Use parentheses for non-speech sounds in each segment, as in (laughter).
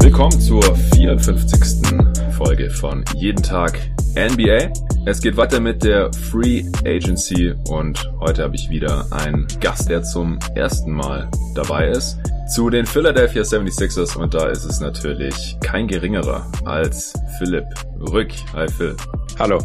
Willkommen zur 54. Folge von Jeden Tag NBA. Es geht weiter mit der Free Agency und heute habe ich wieder einen Gast, der zum ersten Mal dabei ist. Zu den Philadelphia 76ers und da ist es natürlich kein geringerer als Philipp Rück. Hi Phil. Hallo.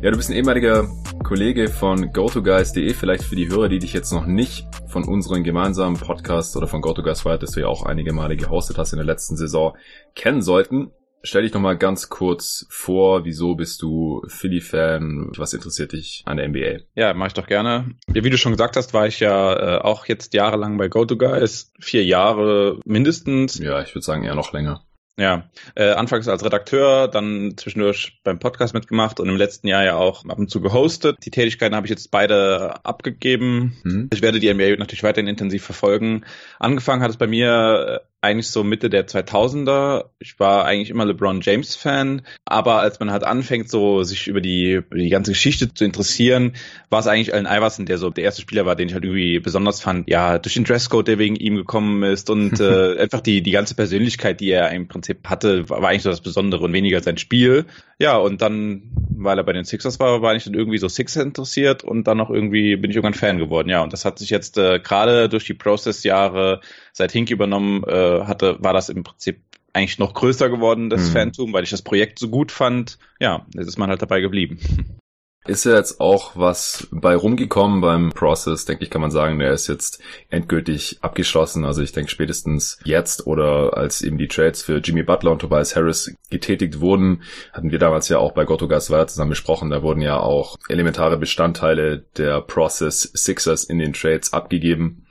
Ja, du bist ein ehemaliger Kollege von GoToGuys.de. Vielleicht für die Hörer, die dich jetzt noch nicht von unserem gemeinsamen Podcast oder von GoToGuys Fire, das du ja auch einige Male gehostet hast in der letzten Saison, kennen sollten. Stell dich noch mal ganz kurz vor, wieso bist du Philly-Fan? Was interessiert dich an der NBA? Ja, mache ich doch gerne. Ja, wie du schon gesagt hast, war ich ja äh, auch jetzt jahrelang bei GoToGuys, vier Jahre mindestens. Ja, ich würde sagen eher noch länger. Ja, äh, anfangs als Redakteur, dann zwischendurch beim Podcast mitgemacht und im letzten Jahr ja auch ab und zu gehostet. Die Tätigkeiten habe ich jetzt beide abgegeben. Mhm. Ich werde die NBA natürlich weiterhin intensiv verfolgen. Angefangen hat es bei mir äh, eigentlich so Mitte der 2000er. Ich war eigentlich immer LeBron James Fan, aber als man halt anfängt, so sich über die, über die ganze Geschichte zu interessieren, war es eigentlich Allen Iverson, der so der erste Spieler war, den ich halt irgendwie besonders fand. Ja, durch den Dresscode, der wegen ihm gekommen ist und (laughs) äh, einfach die die ganze Persönlichkeit, die er im Prinzip hatte, war, eigentlich so das Besondere und weniger sein Spiel. Ja, und dann, weil er bei den Sixers war, war ich dann irgendwie so Sixers interessiert und dann auch irgendwie bin ich irgendwann Fan geworden. Ja, und das hat sich jetzt äh, gerade durch die Process-Jahre seit Hink übernommen äh, hatte, war das im Prinzip eigentlich noch größer geworden, das mhm. Phantom, weil ich das Projekt so gut fand. Ja, jetzt ist man halt dabei geblieben. (laughs) Ist ja jetzt auch was bei rumgekommen beim Process, denke ich, kann man sagen, der ist jetzt endgültig abgeschlossen. Also ich denke spätestens jetzt oder als eben die Trades für Jimmy Butler und Tobias Harris getätigt wurden, hatten wir damals ja auch bei Gotto Gasweier zusammen besprochen. Da wurden ja auch elementare Bestandteile der Process Sixers in den Trades abgegeben.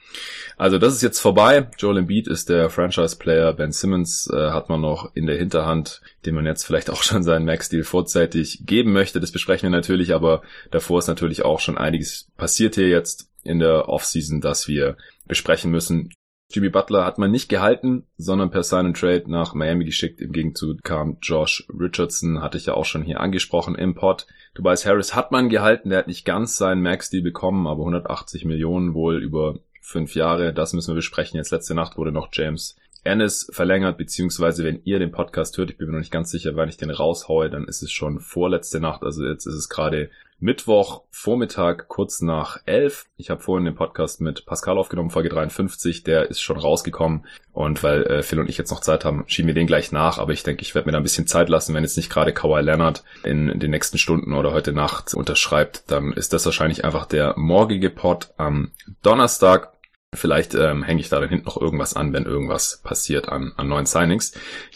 Also das ist jetzt vorbei. Joel Embiid ist der Franchise-Player. Ben Simmons äh, hat man noch in der Hinterhand, dem man jetzt vielleicht (laughs) auch schon seinen Max-Deal vorzeitig geben möchte. Das besprechen wir natürlich, aber davor ist natürlich auch schon einiges passiert hier jetzt in der Offseason, dass wir besprechen müssen. Jimmy Butler hat man nicht gehalten, sondern per Sign and Trade nach Miami geschickt. Im Gegenzug kam Josh Richardson, hatte ich ja auch schon hier angesprochen im Pod. Tobias Harris hat man gehalten, der hat nicht ganz seinen Max-Deal bekommen, aber 180 Millionen wohl über fünf Jahre. Das müssen wir besprechen. Jetzt letzte Nacht wurde noch James Ennis verlängert, beziehungsweise wenn ihr den Podcast hört, ich bin mir noch nicht ganz sicher, wann ich den raushaue, dann ist es schon vorletzte Nacht. Also jetzt ist es gerade Mittwoch, Vormittag, kurz nach elf. Ich habe vorhin den Podcast mit Pascal aufgenommen, Folge 53, der ist schon rausgekommen. Und weil äh, Phil und ich jetzt noch Zeit haben, schieben wir den gleich nach. Aber ich denke, ich werde mir da ein bisschen Zeit lassen, wenn jetzt nicht gerade Kawhi Leonard in, in den nächsten Stunden oder heute Nacht unterschreibt, dann ist das wahrscheinlich einfach der morgige Pod am Donnerstag. Vielleicht ähm, hänge ich da dann hinten noch irgendwas an, wenn irgendwas passiert an, an neuen Signings.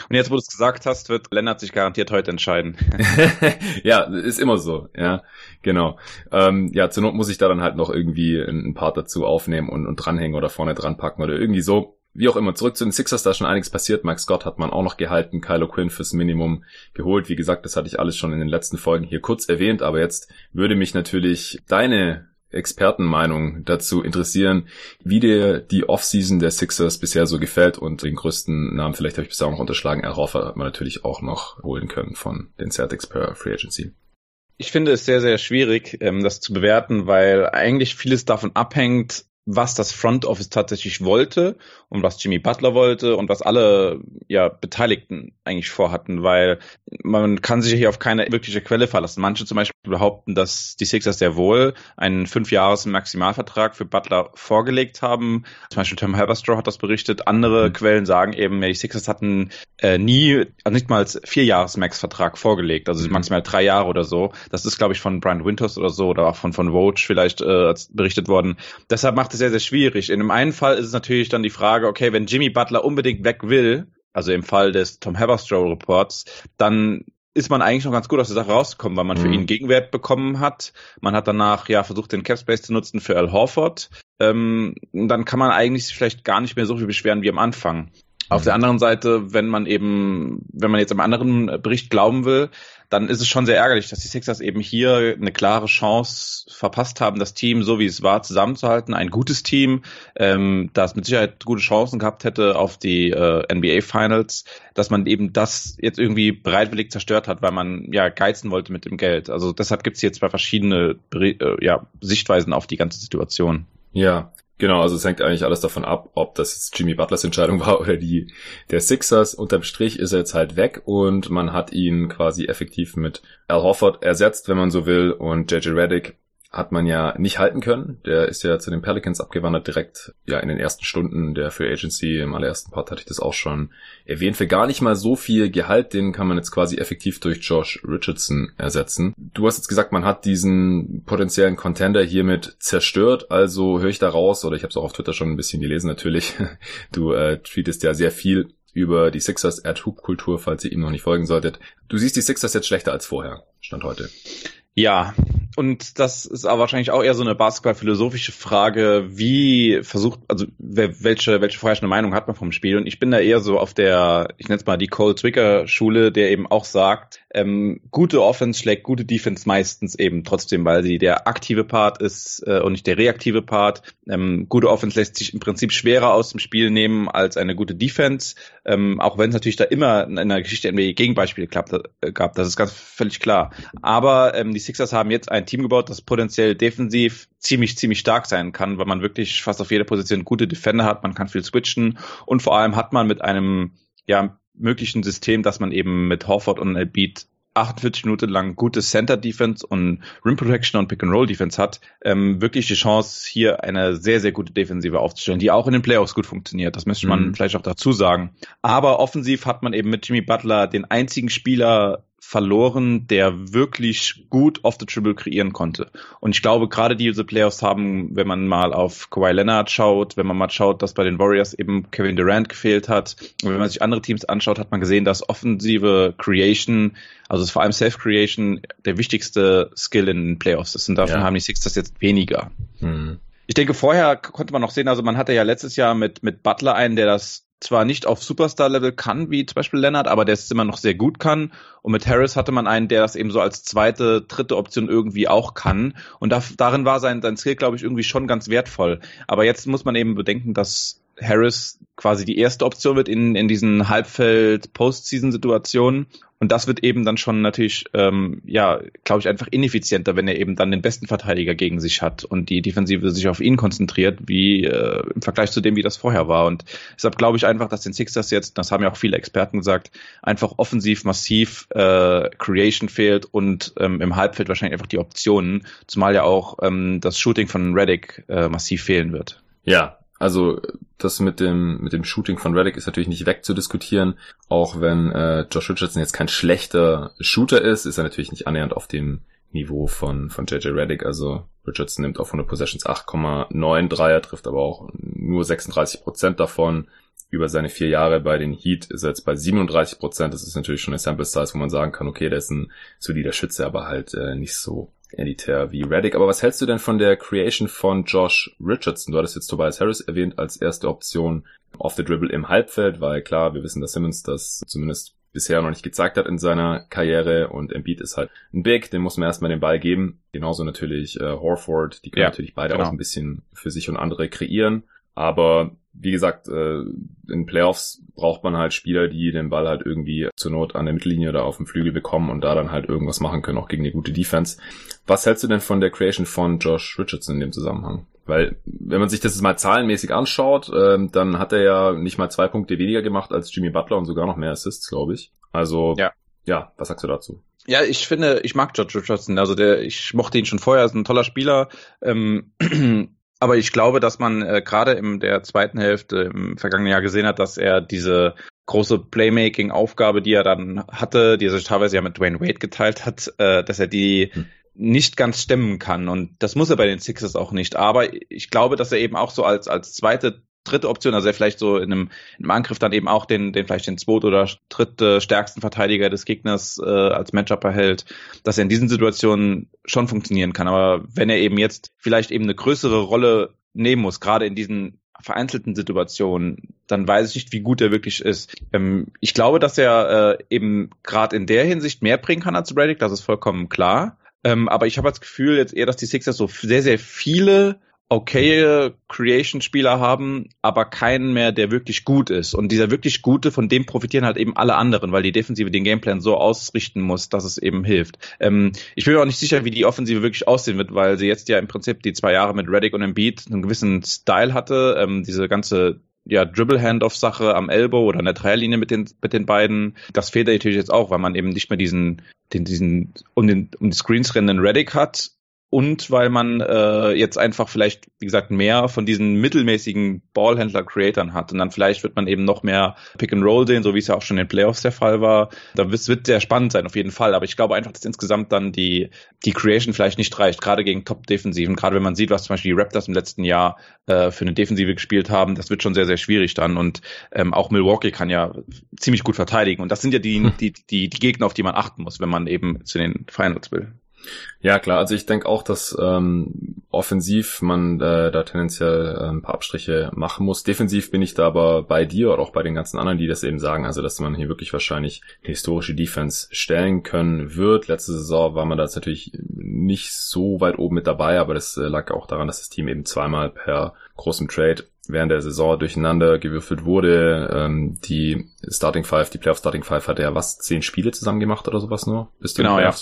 Und jetzt, wo du es gesagt hast, wird Lennart sich garantiert heute entscheiden. (laughs) (laughs) ja, ist immer so, ja, genau. Ähm, ja, zur Not muss ich da dann halt noch irgendwie einen Part dazu aufnehmen und, und dranhängen oder vorne dran packen oder irgendwie so. Wie auch immer, zurück zu den Sixers, da ist schon einiges passiert. Mike Scott hat man auch noch gehalten, Kylo Quinn fürs Minimum geholt. Wie gesagt, das hatte ich alles schon in den letzten Folgen hier kurz erwähnt, aber jetzt würde mich natürlich deine Expertenmeinung dazu interessieren, wie dir die Offseason der Sixers bisher so gefällt und den größten Namen vielleicht habe ich bisher auch noch unterschlagen. Al Horford hat man natürlich auch noch holen können von den Celtics per Free Agency. Ich finde es sehr, sehr schwierig, ähm, das zu bewerten, weil eigentlich vieles davon abhängt, was das Front Office tatsächlich wollte und was Jimmy Butler wollte und was alle ja Beteiligten eigentlich vorhatten, weil man kann sich hier auf keine wirkliche Quelle verlassen. Manche zum Beispiel behaupten, dass die Sixers sehr wohl einen fünfjahres Maximalvertrag für Butler vorgelegt haben. Zum Beispiel Tom Haberstroh hat das berichtet. Andere mhm. Quellen sagen eben, die Sixers hatten äh, nie, also nicht mal als vierjahres Max-Vertrag vorgelegt, also mhm. maximal drei Jahre oder so. Das ist, glaube ich, von Brian Winters oder so oder auch von von Vogue vielleicht äh, berichtet worden. Deshalb macht sehr, sehr schwierig. In dem einen Fall ist es natürlich dann die Frage, okay, wenn Jimmy Butler unbedingt weg will, also im Fall des Tom Haberstroh Reports, dann ist man eigentlich noch ganz gut aus der Sache rausgekommen, weil man mhm. für ihn Gegenwert bekommen hat. Man hat danach ja versucht, den Capspace zu nutzen für Al Horford. Ähm, dann kann man eigentlich vielleicht gar nicht mehr so viel beschweren wie am Anfang. Auf der anderen Seite, wenn man eben, wenn man jetzt einem anderen Bericht glauben will, dann ist es schon sehr ärgerlich, dass die Sixers eben hier eine klare Chance verpasst haben, das Team so wie es war zusammenzuhalten. Ein gutes Team, ähm, das mit Sicherheit gute Chancen gehabt hätte auf die äh, NBA Finals, dass man eben das jetzt irgendwie bereitwillig zerstört hat, weil man ja geizen wollte mit dem Geld. Also deshalb gibt es hier zwei verschiedene äh, ja, Sichtweisen auf die ganze Situation. Ja, Genau, also es hängt eigentlich alles davon ab, ob das jetzt Jimmy Butlers Entscheidung (laughs) war oder die der Sixers. Unterm Strich ist er jetzt halt weg und man hat ihn quasi effektiv mit Al Horford ersetzt, wenn man so will, und JJ Reddick hat man ja nicht halten können. Der ist ja zu den Pelicans abgewandert, direkt ja in den ersten Stunden der Free Agency. Im allerersten Part hatte ich das auch schon erwähnt. Für gar nicht mal so viel Gehalt, den kann man jetzt quasi effektiv durch Josh Richardson ersetzen. Du hast jetzt gesagt, man hat diesen potenziellen Contender hiermit zerstört. Also höre ich da raus, oder ich habe es auch auf Twitter schon ein bisschen gelesen natürlich. (laughs) Du äh, tweetest ja sehr viel über die Sixers Ad-Hoop-Kultur, falls ihr ihm noch nicht folgen solltet. Du siehst die Sixers jetzt schlechter als vorher, Stand heute. Ja, und das ist aber wahrscheinlich auch eher so eine basketball-philosophische Frage, wie versucht, also welche, welche vorherrschende Meinung hat man vom Spiel? Und ich bin da eher so auf der, ich nenne es mal die Cole Zwicker-Schule, der eben auch sagt, ähm, gute Offense schlägt gute Defense meistens eben trotzdem, weil sie der aktive Part ist äh, und nicht der reaktive Part. Ähm, gute Offense lässt sich im Prinzip schwerer aus dem Spiel nehmen als eine gute Defense, ähm, auch wenn es natürlich da immer in der Geschichte NBA Gegenbeispiele klappt, äh, gab, das ist ganz völlig klar. Aber ähm, die Sixers haben jetzt ein Team gebaut, das potenziell defensiv ziemlich, ziemlich stark sein kann, weil man wirklich fast auf jeder Position gute Defender hat, man kann viel switchen und vor allem hat man mit einem ja, möglichen System, dass man eben mit Horford und Embiid 48 Minuten lang gute Center Defense und Rim Protection und Pick and Roll Defense hat, ähm, wirklich die Chance, hier eine sehr, sehr gute Defensive aufzustellen, die auch in den Playoffs gut funktioniert. Das müsste man mhm. vielleicht auch dazu sagen. Aber offensiv hat man eben mit Jimmy Butler den einzigen Spieler verloren, der wirklich gut off the dribble kreieren konnte. Und ich glaube, gerade diese Playoffs haben, wenn man mal auf Kawhi Leonard schaut, wenn man mal schaut, dass bei den Warriors eben Kevin Durant gefehlt hat, und wenn man sich andere Teams anschaut, hat man gesehen, dass offensive Creation, also vor allem Self-Creation, der wichtigste Skill in den Playoffs ist. Und davon ja. haben die Sixers jetzt weniger. Mhm. Ich denke, vorher konnte man noch sehen, also man hatte ja letztes Jahr mit, mit Butler einen, der das zwar nicht auf Superstar-Level kann, wie zum Beispiel Leonard, aber der es immer noch sehr gut kann. Und mit Harris hatte man einen, der das eben so als zweite, dritte Option irgendwie auch kann. Und da, darin war sein, sein Skill, glaube ich, irgendwie schon ganz wertvoll. Aber jetzt muss man eben bedenken, dass Harris quasi die erste Option wird in, in diesen Halbfeld-Postseason-Situationen. Und das wird eben dann schon natürlich, ähm, ja, glaube ich, einfach ineffizienter, wenn er eben dann den besten Verteidiger gegen sich hat und die Defensive sich auf ihn konzentriert, wie äh, im Vergleich zu dem, wie das vorher war. Und deshalb glaube ich einfach, dass den Sixers jetzt, das haben ja auch viele Experten gesagt, einfach offensiv massiv äh, Creation fehlt und ähm, im Halbfeld wahrscheinlich einfach die Optionen, zumal ja auch ähm, das Shooting von Reddick äh, massiv fehlen wird. Ja, also das mit dem mit dem Shooting von Reddick ist natürlich nicht wegzudiskutieren. Auch wenn äh, Josh Richardson jetzt kein schlechter Shooter ist, ist er natürlich nicht annähernd auf dem Niveau von von JJ Reddick. Also Richardson nimmt auf 100 Possessions 8,9 Dreier, trifft aber auch nur 36 Prozent davon. Über seine vier Jahre bei den Heat ist er jetzt bei 37 Prozent. Das ist natürlich schon eine Sample Size, wo man sagen kann, okay, der ist ein solider Schütze, aber halt äh, nicht so elitär wie Reddick. Aber was hältst du denn von der Creation von Josh Richardson? Du hattest jetzt Tobias Harris erwähnt als erste Option off the dribble im Halbfeld, weil klar, wir wissen, dass Simmons das zumindest bisher noch nicht gezeigt hat in seiner Karriere und Embiid ist halt ein Big, den muss man erstmal den Ball geben. Genauso natürlich äh, Horford, die können ja, natürlich beide genau. auch ein bisschen für sich und andere kreieren. Aber wie gesagt, äh, in Playoffs braucht man halt Spieler, die den Ball halt irgendwie zur Not an der Mittellinie oder auf dem Flügel bekommen und da dann halt irgendwas machen können, auch gegen eine gute Defense. Was hältst du denn von der Creation von Josh Richardson in dem Zusammenhang? Weil, wenn man sich das mal zahlenmäßig anschaut, ähm, dann hat er ja nicht mal zwei Punkte weniger gemacht als Jimmy Butler und sogar noch mehr Assists, glaube ich. Also, ja. ja, was sagst du dazu? Ja, ich finde, ich mag George Richardson. Also der, ich mochte ihn schon vorher, ist ein toller Spieler. Ähm, (clears throat) Aber ich glaube, dass man äh, gerade in der zweiten Hälfte im vergangenen Jahr gesehen hat, dass er diese große Playmaking-Aufgabe, die er dann hatte, die er sich teilweise ja mit Dwayne Wade geteilt hat, äh, dass er die hm. nicht ganz stemmen kann. Und das muss er bei den Sixers auch nicht. Aber ich glaube, dass er eben auch so als, als zweite dritte Option, also er vielleicht so in einem, in einem Angriff dann eben auch den, den vielleicht den zweit- oder dritte stärksten Verteidiger des Gegners äh, als Matchup erhält, dass er in diesen Situationen schon funktionieren kann. Aber wenn er eben jetzt vielleicht eben eine größere Rolle nehmen muss, gerade in diesen vereinzelten Situationen, dann weiß ich nicht, wie gut er wirklich ist. Ähm, ich glaube, dass er äh, eben gerade in der Hinsicht mehr bringen kann als Reddick, das ist vollkommen klar. Ähm, aber ich habe das Gefühl jetzt eher, dass die Sixers so sehr, sehr viele okay Creation-Spieler haben, aber keinen mehr, der wirklich gut ist. Und dieser wirklich Gute, von dem profitieren halt eben alle anderen, weil die Defensive den Gameplan so ausrichten muss, dass es eben hilft. Ähm, ich bin mir auch nicht sicher, wie die Offensive wirklich aussehen wird, weil sie jetzt ja im Prinzip die zwei Jahre mit Reddick und Embiid einen gewissen Style hatte. Ähm, diese ganze ja, Dribble-Handoff-Sache am Elbow oder an der Dreierlinie mit den, mit den beiden. Das fehlt natürlich jetzt auch, weil man eben nicht mehr diesen, den, diesen um, den, um die Screens rennenden Reddick hat und weil man äh, jetzt einfach vielleicht, wie gesagt, mehr von diesen mittelmäßigen Ballhändler-Creatern hat und dann vielleicht wird man eben noch mehr Pick and Roll sehen, so wie es ja auch schon in den Playoffs der Fall war. Da wird, wird sehr spannend sein, auf jeden Fall. Aber ich glaube einfach, dass insgesamt dann die, die Creation vielleicht nicht reicht, gerade gegen Top-Defensiven. Gerade wenn man sieht, was zum Beispiel die Raptors im letzten Jahr äh, für eine Defensive gespielt haben, das wird schon sehr, sehr schwierig dann. Und ähm, auch Milwaukee kann ja ziemlich gut verteidigen. Und das sind ja die, hm. die, die, die Gegner, auf die man achten muss, wenn man eben zu den Finals will. Ja, klar. Also ich denke auch, dass ähm, offensiv man äh, da tendenziell äh, ein paar Abstriche machen muss. Defensiv bin ich da aber bei dir oder auch bei den ganzen anderen, die das eben sagen. Also dass man hier wirklich wahrscheinlich eine historische Defense stellen können wird. Letzte Saison war man da jetzt natürlich nicht so weit oben mit dabei, aber das äh, lag auch daran, dass das Team eben zweimal per großem Trade während der Saison durcheinander gewürfelt wurde. Ähm, die Starting Five, die Playoff Starting Five hat ja was, zehn Spiele zusammen gemacht oder sowas nur? Bis genau, ja. ja.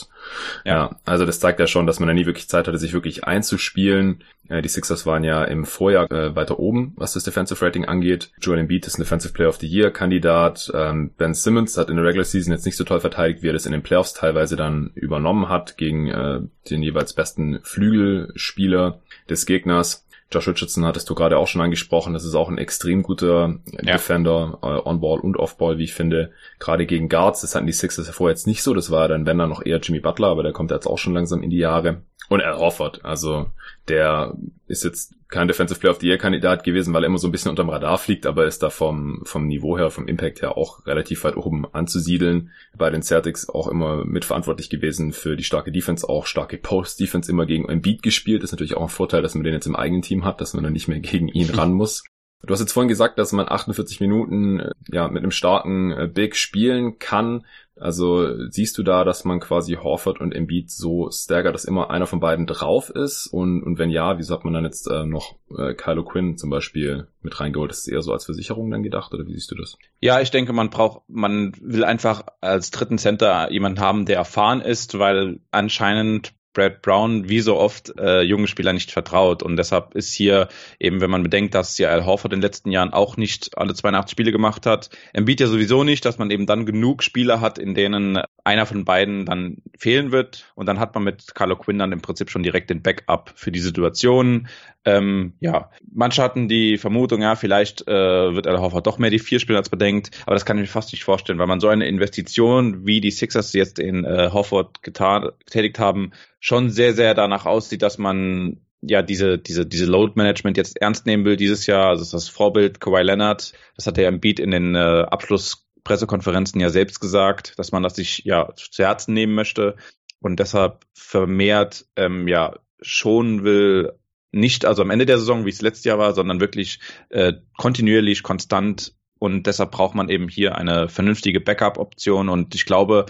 ja. Also das zeigt ja schon, dass man da nie wirklich Zeit hatte, sich wirklich einzuspielen. Äh, die Sixers waren ja im Vorjahr äh, weiter oben, was das Defensive Rating angeht. Joel Embiid ist ein Defensive Player of the Year Kandidat. Ähm, ben Simmons hat in der Regular Season jetzt nicht so toll verteidigt, wie er das in den Playoffs teilweise dann übernommen hat gegen äh, den jeweils besten Flügelspieler des Gegners. Josh Richardson hattest du gerade auch schon angesprochen. Das ist auch ein extrem guter ja. Defender, äh, On-Ball und Off-Ball, wie ich finde. Gerade gegen Guards, das hatten die Sixers ja vorher jetzt nicht so. Das war dann, wenn dann noch eher Jimmy Butler, aber der kommt jetzt auch schon langsam in die Jahre. Und Al Horford, also der ist jetzt kein Defensive Player of the Year Kandidat gewesen, weil er immer so ein bisschen unterm Radar fliegt, aber ist da vom, vom Niveau her, vom Impact her auch relativ weit oben anzusiedeln. Bei den Celtics auch immer mitverantwortlich gewesen für die starke Defense, auch starke Post-Defense immer gegen Embiid gespielt. Das ist natürlich auch ein Vorteil, dass man den jetzt im eigenen Team hat, dass man dann nicht mehr gegen ihn (laughs) ran muss. Du hast jetzt vorhin gesagt, dass man 48 Minuten äh, ja mit einem starken äh, Big spielen kann. Also siehst du da, dass man quasi Horford und Embiid so staggert, dass immer einer von beiden drauf ist? Und, und wenn ja, wieso hat man dann jetzt äh, noch äh, Kylo Quinn zum Beispiel mit reingeholt? Ist es eher so als Versicherung dann gedacht oder wie siehst du das? Ja, ich denke, man braucht, man will einfach als dritten Center jemanden haben, der erfahren ist, weil anscheinend Brad Brown wie so oft äh, jungen Spieler nicht vertraut. Und deshalb ist hier eben, wenn man bedenkt, dass ja Al Horford in den letzten Jahren auch nicht alle 82 Spiele gemacht hat, Embiid ja sowieso nicht, dass man eben dann genug Spieler hat, in denen einer von beiden dann fehlen wird. Und dann hat man mit Carlo Quinn dann im Prinzip schon direkt den Backup für die Situation. Ähm, ja, manche hatten die Vermutung, ja, vielleicht äh, wird Al Horford doch mehr die vier spielen, als man denkt. Aber das kann ich mir fast nicht vorstellen, weil man so eine Investition, wie die Sixers jetzt in äh, Horford getan, getätigt haben, schon sehr, sehr danach aussieht, dass man ja diese diese diese Load Management jetzt ernst nehmen will dieses Jahr. Also das Vorbild Kawhi Leonard, das hat er im Beat in den äh, Abschlusspressekonferenzen ja selbst gesagt, dass man das sich ja zu Herzen nehmen möchte und deshalb vermehrt ähm, ja schon will nicht also am Ende der Saison, wie es letztes Jahr war, sondern wirklich äh, kontinuierlich konstant und deshalb braucht man eben hier eine vernünftige Backup-Option und ich glaube,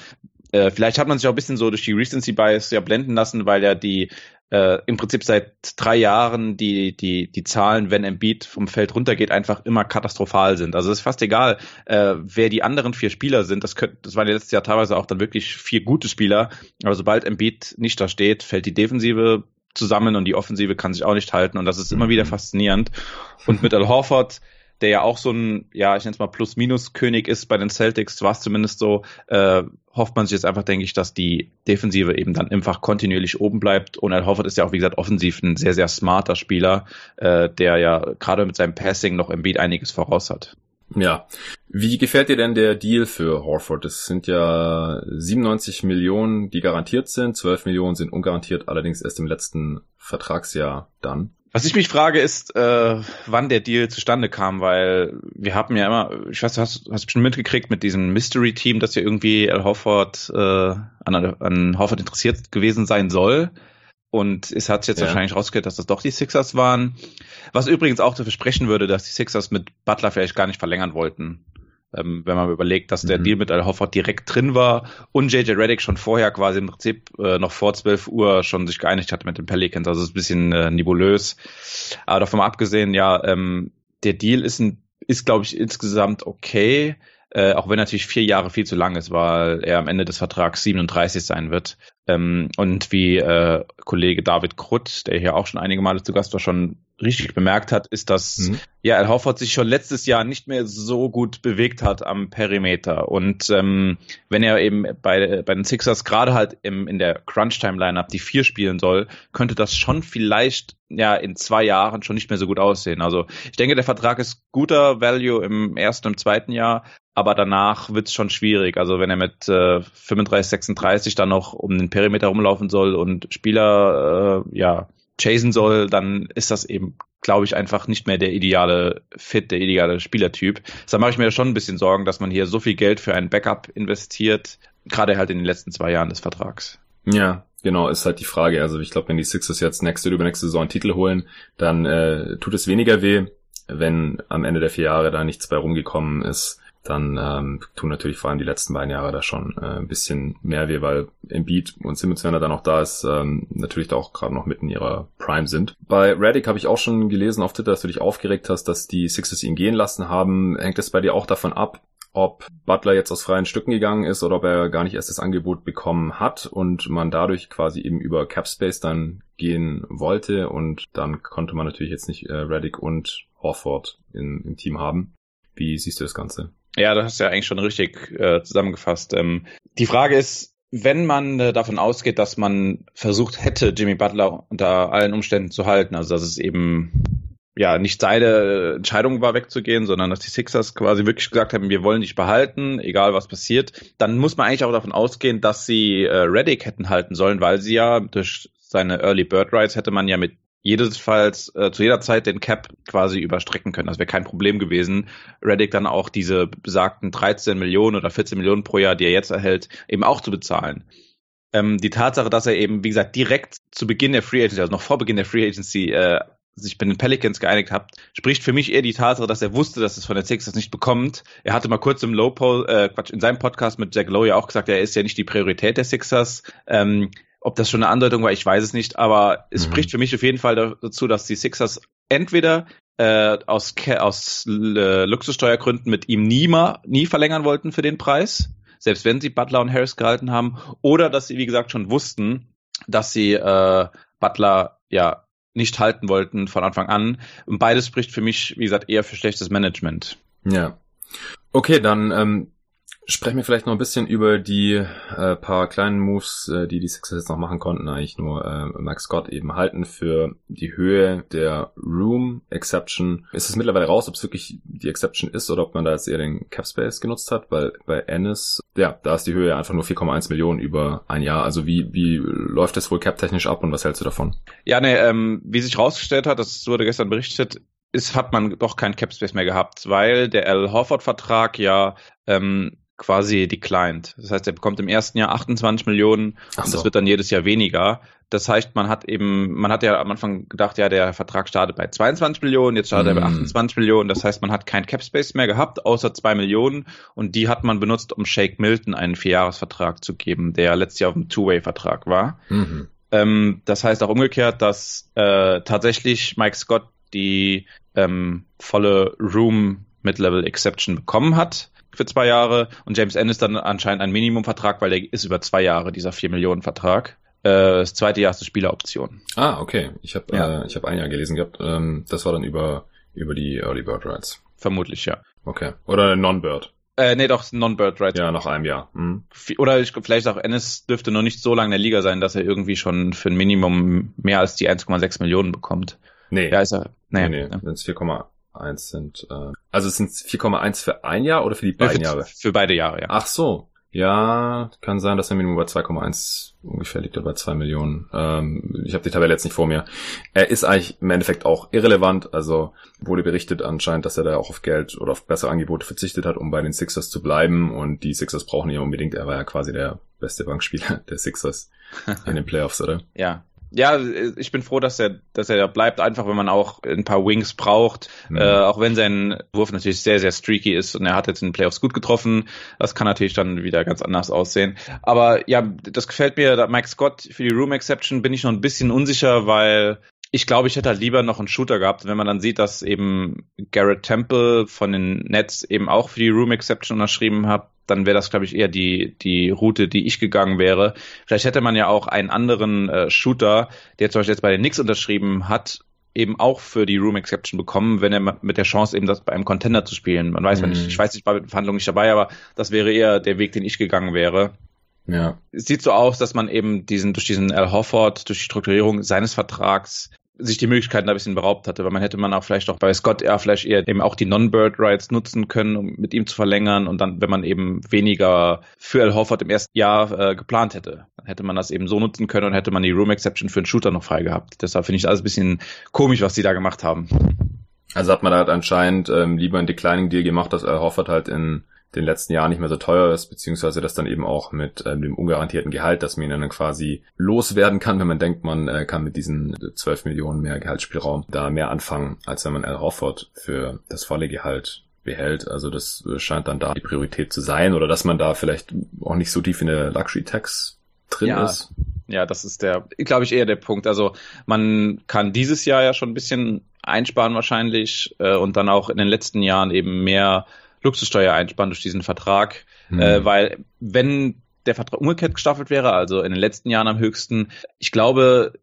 äh, vielleicht hat man sich auch ein bisschen so durch die Recency Bias ja blenden lassen, weil ja die äh, im Prinzip seit drei Jahren die, die, die Zahlen, wenn Embiid vom Feld runtergeht, einfach immer katastrophal sind. Also es ist fast egal, äh, wer die anderen vier Spieler sind. Das, könnt, das waren ja letztes Jahr teilweise auch dann wirklich vier gute Spieler. Aber sobald Embiid nicht da steht, fällt die Defensive zusammen und die Offensive kann sich auch nicht halten. Und das ist immer wieder mhm. faszinierend. Und mit Al Horford der ja auch so ein, ja, ich nenne es mal Plus-Minus-König ist bei den Celtics, war es zumindest so, äh, hofft man sich jetzt einfach, denke ich, dass die Defensive eben dann einfach kontinuierlich oben bleibt. Und Al Hoffert ist ja auch, wie gesagt, offensiv ein sehr, sehr smarter Spieler, äh, der ja gerade mit seinem Passing noch im Beat einiges voraus hat. Ja. Wie gefällt dir denn der Deal für Horford? Es sind ja 97 Millionen, die garantiert sind. 12 Millionen sind ungarantiert, allerdings erst im letzten Vertragsjahr dann. Was ich mich frage, ist, äh, wann der Deal zustande kam, weil wir haben ja immer, ich weiß, du hast, hast bestimmt mitgekriegt mit diesem Mystery-Team, dass ja irgendwie Al Hofford äh, an, an Hofford interessiert gewesen sein soll. und es hat sich jetzt Ja. wahrscheinlich rausgehört, dass das doch die Sixers waren. Was übrigens auch zu versprechen würde, dass die Sixers mit Butler vielleicht gar nicht verlängern wollten. Ähm, wenn man überlegt, dass der Mhm. Deal mit Al Hofford direkt drin war und JJ Reddick schon vorher quasi im Prinzip äh, noch vor 12 Uhr schon sich geeinigt hatte mit den Pelicans. Also es ist ein bisschen äh, nebulös. Aber davon mal abgesehen, ja, ähm, der Deal ist ein, ist glaube ich insgesamt okay. Äh, auch wenn natürlich vier Jahre viel zu lang ist, weil er am Ende des Vertrags 37 sein wird. Ähm, und wie äh, Kollege David Krutt, der hier auch schon einige Male zu Gast war, schon richtig bemerkt hat, ist, dass Mhm. ja, Al Horford sich schon letztes Jahr nicht mehr so gut bewegt hat am Perimeter. Und ähm, wenn er eben bei, bei den Sixers gerade halt im, in der Crunch-Time-Lineup die vier spielen soll, könnte das schon vielleicht ja in zwei Jahren schon nicht mehr so gut aussehen. Also ich denke, der Vertrag ist guter Value im ersten und zweiten Jahr, aber danach wird es schon schwierig. Also wenn er mit äh, 35, 36 dann noch um den Perimeter rumlaufen soll und Spieler äh, ja chasen soll, dann ist das eben, glaube ich, einfach nicht mehr der ideale Fit, der ideale Spielertyp. Da mache ich mir schon ein bisschen Sorgen, dass man hier so viel Geld für ein Backup investiert, gerade halt in den letzten zwei Jahren des Vertrags. Ja, genau, ist halt die Frage. Also ich glaube, wenn die Sixers jetzt nächste oder übernächste Saison einen Titel holen, dann äh, tut es weniger weh. Wenn am Ende der vier Jahre da nichts bei rumgekommen ist, dann ähm, tun natürlich vor allem die letzten beiden Jahre da schon äh, ein bisschen mehr weh, weil Embiid und Simmons, wenn er dann auch da ist, ähm, natürlich da auch gerade noch mitten in ihrer Prime sind. Bei Reddick habe ich auch schon gelesen auf Twitter, dass du dich aufgeregt hast, dass die Sixers ihn gehen lassen haben. Hängt es bei dir auch davon ab, ob Butler jetzt aus freien Stücken gegangen ist oder ob er gar nicht erst das Angebot bekommen hat und man dadurch quasi eben über Capspace dann gehen wollte und dann konnte man natürlich jetzt nicht äh, Reddick und Horford in, im Team haben. Wie siehst du das Ganze? Ja, das hast du ja eigentlich schon richtig äh, zusammengefasst. Ähm, die Frage ist, wenn man äh, davon ausgeht, dass man versucht hätte, Jimmy Butler unter allen Umständen zu halten, also dass es eben ja nicht seine Entscheidung war, wegzugehen, sondern dass die Sixers quasi wirklich gesagt haben, wir wollen dich behalten, egal was passiert, dann muss man eigentlich auch davon ausgehen, dass sie äh, Reddick hätten halten sollen, weil sie ja durch seine Early Bird Rights hätte man ja mit jedesfalls äh, zu jeder Zeit den Cap quasi überstrecken können. Das wäre kein Problem gewesen, Reddick dann auch diese besagten 13 Millionen oder 14 Millionen pro Jahr, die er jetzt erhält, eben auch zu bezahlen. Ähm, die Tatsache, dass er eben, wie gesagt, direkt zu Beginn der Free Agency, also noch vor Beginn der Free Agency, äh, sich bei den Pelicans geeinigt hat, spricht für mich eher die Tatsache, dass er wusste, dass es von den Sixers nicht bekommt. Er hatte mal kurz im Low Poll, äh, Quatsch, in seinem Podcast mit Jack Lowe ja auch gesagt, er ist ja nicht die Priorität der Sixers. Ähm, ob das schon eine Andeutung war, ich weiß es nicht, aber es Mhm. spricht für mich auf jeden Fall dazu, dass die Sixers entweder äh, aus, aus äh, Luxussteuergründen mit ihm nie, mal, nie verlängern wollten für den Preis, selbst wenn sie Butler und Harris gehalten haben, oder dass sie, wie gesagt, schon wussten, dass sie äh, Butler ja nicht halten wollten von Anfang an. Und beides spricht für mich, wie gesagt, eher für schlechtes Management. Ja. Okay, dann ähm, sprechen wir vielleicht noch ein bisschen über die äh, paar kleinen Moves, äh, die die Sixers jetzt noch machen konnten. Eigentlich nur äh, Max Scott eben halten für die Höhe der Room Exception. Ist es mittlerweile raus, ob es wirklich die Exception ist oder ob man da jetzt eher den Cap Space genutzt hat? Weil bei Ennis, ja, da ist die Höhe einfach nur 4,1 Millionen über ein Jahr. Also wie, wie läuft das wohl cap-technisch ab und was hältst du davon? Ja, ne, ähm, wie sich rausgestellt hat, das wurde gestern berichtet, ist, hat man doch kein Capspace mehr gehabt, weil der Al Horford-Vertrag ja ähm, quasi declined. Das heißt, er bekommt im ersten Jahr 28 Millionen Ach und so. das wird dann jedes Jahr weniger. Das heißt, man hat eben, man hat ja am Anfang gedacht, ja, der Vertrag startet bei 22 Millionen, jetzt startet er bei Mm. 28 Millionen. Das heißt, man hat kein Capspace mehr gehabt, außer zwei Millionen. Und die hat man benutzt, um Shake Milton einen Vierjahresvertrag zu geben, der letztes Jahr auf einem Two-Way-Vertrag war. Mhm. Ähm, das heißt auch umgekehrt, dass äh, tatsächlich Mike Scott die ähm, volle Room Mid-Level Exception bekommen hat für zwei Jahre und James Ennis dann anscheinend ein Minimumvertrag, weil der ist über zwei Jahre, dieser 4 Millionen Vertrag. Äh, das zweite Jahr ist eine Spieleroption. Ah, okay. Ich habe Ja. äh, ich hab ein Jahr gelesen gehabt. Ähm, das war dann über, über die Early Bird Rights. Vermutlich, ja. Okay. Oder Non-Bird. Äh, nee, doch, Non-Bird Rights. Ja, nach einem Jahr. Mhm. Oder ich, vielleicht auch Ennis dürfte noch nicht so lange in der Liga sein, dass er irgendwie schon für ein Minimum mehr als die 1,6 Millionen bekommt. Nee, Ja, ist er. nee, Nee, nee. ja. Wenn es 4,1 sind. Äh, also es sind 4,1 für ein Jahr oder für die Für, beiden Jahre? für beide Jahre, ja. Ach so. Ja, kann sein, dass der Minimum bei 2,1 ungefähr liegt oder bei 2 Millionen. Ähm, ich habe die Tabelle jetzt nicht vor mir. Er ist eigentlich im Endeffekt auch irrelevant. Also wurde berichtet anscheinend, dass er da auch auf Geld oder auf bessere Angebote verzichtet hat, um bei den Sixers zu bleiben. Und die Sixers brauchen ihn ja unbedingt. Er war ja quasi der beste Bankspieler (laughs) der Sixers in den (laughs) Playoffs, oder? Ja. Ja, ich bin froh, dass er, dass er da bleibt, einfach wenn man auch ein paar Wings braucht, mhm. äh, auch wenn sein Wurf natürlich sehr, sehr streaky ist und er hat jetzt in den Playoffs gut getroffen. Das kann natürlich dann wieder ganz anders aussehen. Aber ja, das gefällt mir. Mike Scott für die Room Exception bin ich noch ein bisschen unsicher, weil ich glaube, ich hätte halt lieber noch einen Shooter gehabt, wenn man dann sieht, dass eben Garrett Temple von den Nets eben auch für die Room Exception unterschrieben hat, dann wäre das, glaube ich, eher die, die Route, die ich gegangen wäre. Vielleicht hätte man ja auch einen anderen äh, Shooter, der zum Beispiel jetzt bei den Knicks unterschrieben hat, eben auch für die Room Exception bekommen, wenn er mit der Chance eben das bei einem Contender zu spielen. Man weiß mhm. nicht, ich weiß nicht, bei Verhandlungen nicht dabei, aber das wäre eher der Weg, den ich gegangen wäre. Ja. Es sieht so aus, dass man eben diesen, durch diesen Al Hofford, durch die Strukturierung seines Vertrags sich die Möglichkeiten ein bisschen beraubt hatte, weil man hätte man auch vielleicht auch bei Scott eher vielleicht eher eben auch die Non-Bird Rights nutzen können, um mit ihm zu verlängern und dann, wenn man eben weniger für Al Hofford im ersten Jahr äh, geplant hätte, dann hätte man das eben so nutzen können und hätte man die Room Exception für einen Shooter noch frei gehabt. Deshalb finde ich alles ein bisschen komisch, was die da gemacht haben. Also hat man da halt anscheinend ähm, lieber einen Declining Deal gemacht, dass Al Hofford halt in den letzten Jahren nicht mehr so teuer ist, beziehungsweise das dann eben auch mit ähm, dem ungarantierten Gehalt, dass man ihn dann quasi loswerden kann, wenn man denkt, man äh, kann mit diesen 12 Millionen mehr Gehaltsspielraum da mehr anfangen, als wenn man Al Hofford für das volle Gehalt behält. Also das scheint dann da die Priorität zu sein oder dass man da vielleicht auch nicht so tief in der Luxury Tax drin ja. ist. Ja, das ist der, glaube ich, eher der Punkt. Also man kann dieses Jahr ja schon ein bisschen einsparen wahrscheinlich äh, und dann auch in den letzten Jahren eben mehr Luxussteuer einsparen durch diesen Vertrag, mhm. äh, weil wenn der Vertrag umgekehrt gestaffelt wäre, also in den letzten Jahren am höchsten, ich glaube,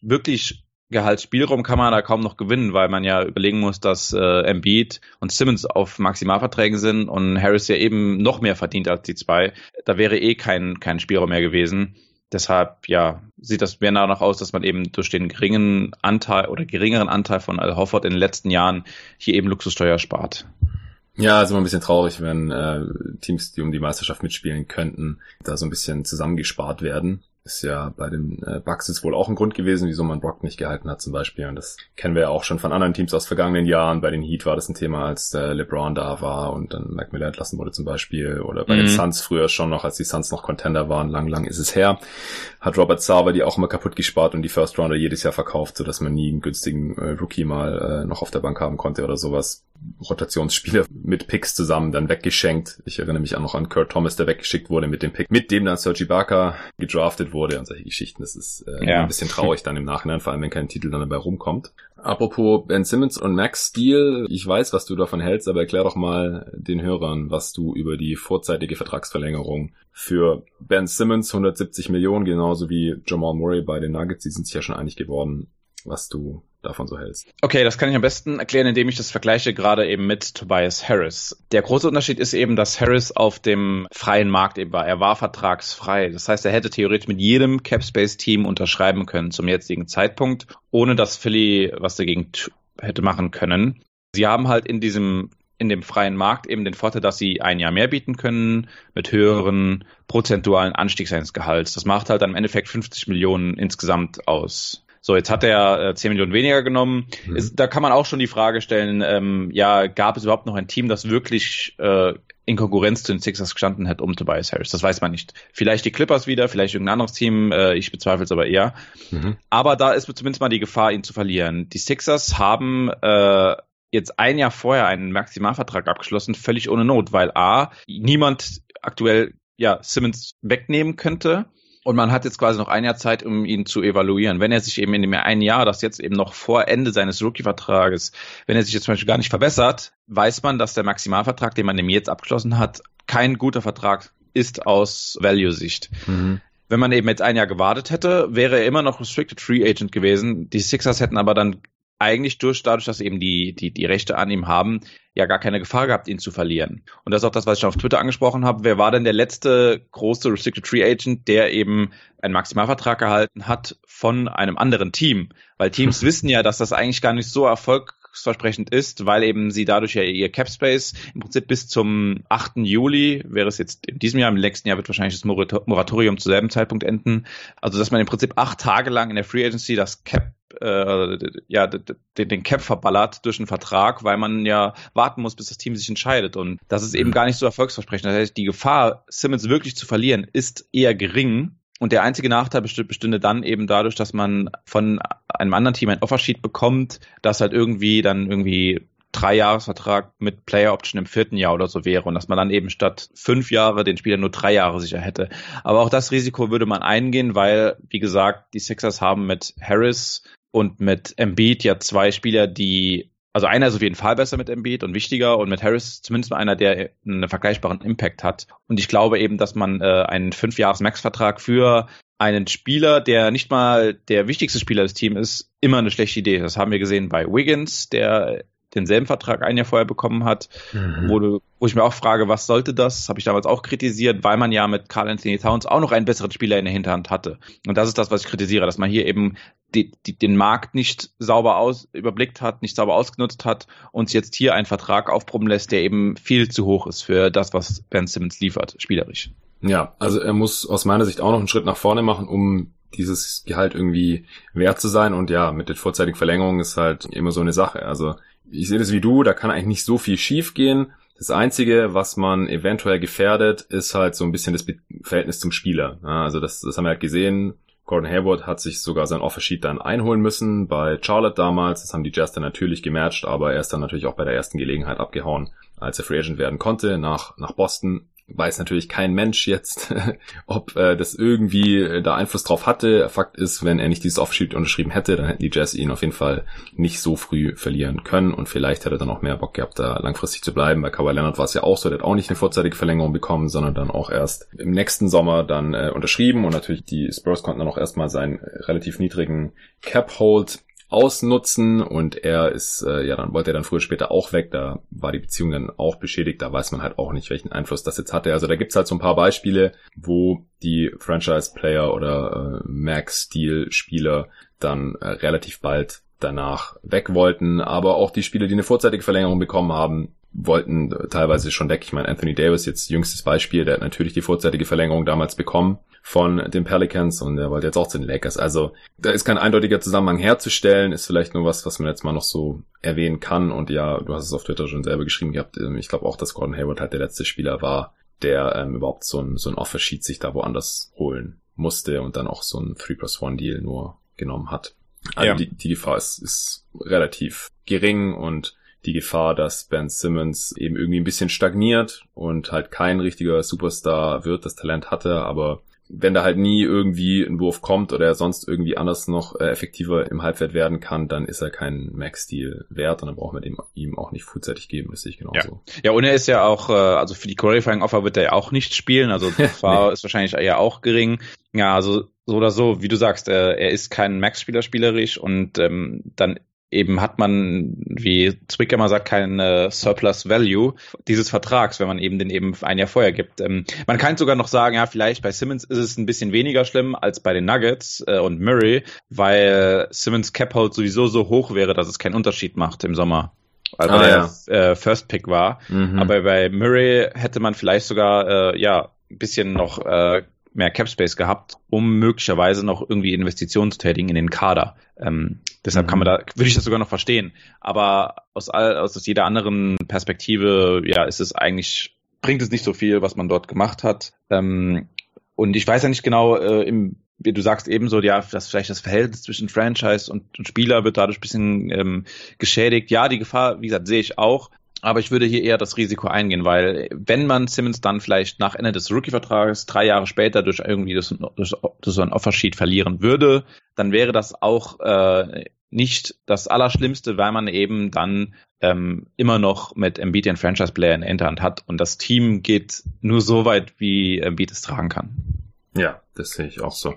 wirklich Gehaltsspielraum kann man da kaum noch gewinnen, weil man ja überlegen muss, dass äh, Embiid und Simmons auf Maximalverträgen sind und Harris ja eben noch mehr verdient als die zwei. Da wäre eh kein, kein Spielraum mehr gewesen. Deshalb, ja, sieht das mehr danach aus, dass man eben durch den geringen Anteil oder geringeren Anteil von Al Hofford in den letzten Jahren hier eben Luxussteuer spart. Ja, ist immer ein bisschen traurig, wenn äh, Teams, die um die Meisterschaft mitspielen könnten, da so ein bisschen zusammengespart werden. Ist ja bei den äh, Bucks jetzt wohl auch ein Grund gewesen, wieso man Brock nicht gehalten hat zum Beispiel. Und das kennen wir ja auch schon von anderen Teams aus vergangenen Jahren. Bei den Heat war das ein Thema, als äh, LeBron da war und dann Mac Miller entlassen wurde zum Beispiel. Oder bei mhm. den Suns früher schon noch, als die Suns noch Contender waren. Lang, lang ist es her. Hat Robert Sauber die auch immer kaputt gespart und die First Rounder jedes Jahr verkauft, sodass man nie einen günstigen äh, Rookie mal äh, noch auf der Bank haben konnte oder sowas. Rotationsspieler mit Picks zusammen dann weggeschenkt. Ich erinnere mich auch noch an Kurt Thomas, der weggeschickt wurde mit dem Pick, mit dem dann Sergi Barker gedraftet wurde und solche Geschichten. Das ist äh, ja. ein bisschen traurig dann im Nachhinein, vor allem wenn kein Titel dann dabei rumkommt. Apropos Ben Simmons und Max Steel, ich weiß, was du davon hältst, aber erklär doch mal den Hörern, was du über die vorzeitige Vertragsverlängerung für Ben Simmons 170 Millionen, genauso wie Jamal Murray bei den Nuggets, die sind sich ja schon einig geworden, was du davon so hältst. Okay, das kann ich am besten erklären, indem ich das vergleiche gerade eben mit Tobias Harris. Der große Unterschied ist eben, dass Harris auf dem freien Markt eben war. Er war vertragsfrei. Das heißt, er hätte theoretisch mit jedem Capspace-Team unterschreiben können zum jetzigen Zeitpunkt, ohne dass Philly was dagegen hätte machen können. Sie haben halt in diesem in dem freien Markt eben den Vorteil, dass sie ein Jahr mehr bieten können mit höheren prozentualen Anstieg seines Gehalts. Das macht halt dann im Endeffekt 50 Millionen insgesamt aus. So, jetzt hat er äh, 10 Millionen weniger genommen. Mhm. Ist, da kann man auch schon die Frage stellen, ähm, ja, gab es überhaupt noch ein Team, das wirklich äh, in Konkurrenz zu den Sixers gestanden hat um Tobias Harris? Das weiß man nicht. Vielleicht die Clippers wieder, vielleicht irgendein anderes Team, äh, ich bezweifle es aber eher. Mhm. Aber da ist zumindest mal die Gefahr, ihn zu verlieren. Die Sixers haben äh, jetzt ein Jahr vorher einen Maximalvertrag abgeschlossen, völlig ohne Not, weil A, niemand aktuell ja, Simmons wegnehmen könnte und man hat jetzt quasi noch ein Jahr Zeit, um ihn zu evaluieren. Wenn er sich eben in dem einen Jahr, das jetzt eben noch vor Ende seines Rookie-Vertrages, wenn er sich jetzt zum Beispiel gar nicht verbessert, weiß man, dass der Maximalvertrag, den man ihm jetzt abgeschlossen hat, kein guter Vertrag ist aus Value-Sicht. Mhm. Wenn man eben jetzt ein Jahr gewartet hätte, wäre er immer noch Restricted Free Agent gewesen. Die Sixers hätten aber dann eigentlich durch, dadurch, dass eben die, die, die Rechte an ihm haben, ja gar keine Gefahr gehabt, ihn zu verlieren. Und das ist auch das, was ich schon auf Twitter angesprochen habe. Wer war denn der letzte große Restricted Free Agent, der eben einen Maximalvertrag gehalten hat von einem anderen Team? Weil Teams (laughs) wissen ja, dass das eigentlich gar nicht so erfolgsversprechend ist, weil eben sie dadurch ja ihr Cap Space im Prinzip bis zum 8. Juli, wäre es jetzt in diesem Jahr, im nächsten Jahr wird wahrscheinlich das Moratorium zu selben Zeitpunkt enden. Also, dass man im Prinzip acht Tage lang in der Free Agency das Cap äh, ja, den, den Cap verballert durch einen Vertrag, weil man ja warten muss, bis das Team sich entscheidet. Und das ist eben mhm. gar nicht so erfolgsversprechend. Das heißt, die Gefahr, Simmons wirklich zu verlieren, ist eher gering. Und der einzige Nachteil bestünde dann eben dadurch, dass man von einem anderen Team ein Offersheet bekommt, das halt irgendwie dann irgendwie Dreijahresvertrag mit Player Option im vierten Jahr oder so wäre und dass man dann eben statt fünf Jahre den Spieler nur drei Jahre sicher hätte. Aber auch das Risiko würde man eingehen, weil, wie gesagt, die Sixers haben mit Harris und mit Embiid ja zwei Spieler, die also einer ist auf jeden Fall besser mit Embiid und wichtiger und mit Harris zumindest mal einer, der einen vergleichbaren Impact hat. Und ich glaube eben, dass man äh, einen Fünfjahres-Max-Vertrag für einen Spieler, der nicht mal der wichtigste Spieler des Teams ist, immer eine schlechte Idee. Das haben wir gesehen bei Wiggins, der denselben Vertrag ein Jahr vorher bekommen hat, mhm. wo, du, wo ich mir auch frage, was sollte das? Habe ich damals auch kritisiert, weil man ja mit Carl Anthony Towns auch noch einen besseren Spieler in der Hinterhand hatte. Und das ist das, was ich kritisiere, dass man hier eben die, die, den Markt nicht sauber aus, überblickt hat, nicht sauber ausgenutzt hat und jetzt hier einen Vertrag aufproben lässt, der eben viel zu hoch ist für das, was Ben Simmons liefert, spielerisch. Ja, also er muss aus meiner Sicht auch noch einen Schritt nach vorne machen, um dieses Gehalt irgendwie wert zu sein. Und ja, mit der vorzeitigen Verlängerung ist halt immer so eine Sache. Also ich sehe das wie du, da kann eigentlich nicht so viel schief gehen. Das Einzige, was man eventuell gefährdet, ist halt so ein bisschen das Verhältnis zum Spieler. also das, das haben wir halt gesehen. Gordon Hayward hat sich sogar sein Offersheet dann einholen müssen bei Charlotte damals. Das haben die dann natürlich gematcht, aber er ist dann natürlich auch bei der ersten Gelegenheit abgehauen, als er Free Agent werden konnte nach, nach Boston weiß natürlich kein Mensch jetzt, (laughs) ob äh, das irgendwie äh, da Einfluss drauf hatte. Fakt ist, wenn er nicht dieses Offsheet unterschrieben hätte, dann hätten die Jazz ihn auf jeden Fall nicht so früh verlieren können und vielleicht hätte er dann auch mehr Bock gehabt, da langfristig zu bleiben. Bei Kawhi Leonard war es ja auch so, der hat auch nicht eine vorzeitige Verlängerung bekommen, sondern dann auch erst im nächsten Sommer dann äh, unterschrieben und natürlich die Spurs konnten dann auch erstmal seinen relativ niedrigen Cap-Hold ausnutzen und er ist, äh, ja, dann wollte er dann früher später auch weg, da war die Beziehung dann auch beschädigt, da weiß man halt auch nicht, welchen Einfluss das jetzt hatte. Also da gibt's halt so ein paar Beispiele, wo die Franchise-Player oder äh, Max-Steel-Spieler dann äh, relativ bald danach weg wollten, aber auch die Spieler, die eine vorzeitige Verlängerung bekommen haben, wollten teilweise schon weg. Ich meine, Anthony Davis, jetzt jüngstes Beispiel, der hat natürlich die vorzeitige Verlängerung damals bekommen von den Pelicans und der wollte jetzt auch zu den Lakers. Also da ist kein eindeutiger Zusammenhang herzustellen, ist vielleicht nur was, was man jetzt mal noch so erwähnen kann. Und ja, du hast es auf Twitter schon selber geschrieben gehabt. Ähm, ich glaube auch, dass Gordon Hayward halt der letzte Spieler war, der ähm, überhaupt so ein, so ein Offersheet sich da woanders holen musste und dann auch so ein 3 plus 1 Deal nur genommen hat. Also ja. die, die Gefahr ist, ist relativ gering und die Gefahr, dass Ben Simmons eben irgendwie ein bisschen stagniert und halt kein richtiger Superstar wird, das Talent hatte, aber wenn da halt nie irgendwie ein Wurf kommt oder er sonst irgendwie anders noch äh, effektiver im Halbfeld werden kann, dann ist er kein Max-Deal wert und dann braucht man dem, ihm auch nicht frühzeitig geben, das sehe ich genauso. Ja. ja, und er ist ja auch, äh, also für die Qualifying-Offer wird er ja auch nicht spielen, also die (laughs) Gefahr nee. ist wahrscheinlich eher auch gering. Ja, also so oder so, wie du sagst, äh, er ist kein Max-Spieler spielerisch und ähm, dann eben hat man, wie Zwick immer sagt, kein äh, Surplus Value dieses Vertrags, wenn man eben den eben ein Jahr vorher gibt. Ähm, man kann sogar noch sagen, ja, vielleicht bei Simmons ist es ein bisschen weniger schlimm als bei den Nuggets äh, und Murray, weil Simmons Cap Hold sowieso so hoch wäre, dass es keinen Unterschied macht im Sommer. Also ah, der ja. äh, First Pick war. Mhm. Aber bei Murray hätte man vielleicht sogar äh, ja ein bisschen noch äh, mehr Cap Space gehabt, um möglicherweise noch irgendwie Investitionen zu tätigen in den Kader. Ähm, deshalb mhm. kann man da, würde ich das sogar noch verstehen. Aber aus, all, aus jeder anderen Perspektive, ja, ist es eigentlich, bringt es nicht so viel, was man dort gemacht hat. Ähm, und ich weiß ja nicht genau, äh, im, wie du sagst ebenso, ja, dass vielleicht das Verhältnis zwischen Franchise und, und Spieler wird dadurch ein bisschen ähm, geschädigt. Ja, die Gefahr, wie gesagt, sehe ich auch. Aber ich würde hier eher das Risiko eingehen, weil wenn man Simmons dann vielleicht nach Ende des Rookie-Vertrages drei Jahre später durch irgendwie das, durch, durch so ein Offersheet verlieren würde, dann wäre das auch äh, nicht das Allerschlimmste, weil man eben dann ähm, immer noch mit Embiid den Franchise-Player in der hat und das Team geht nur so weit, wie Embiid es tragen kann. Ja, das sehe ich auch so.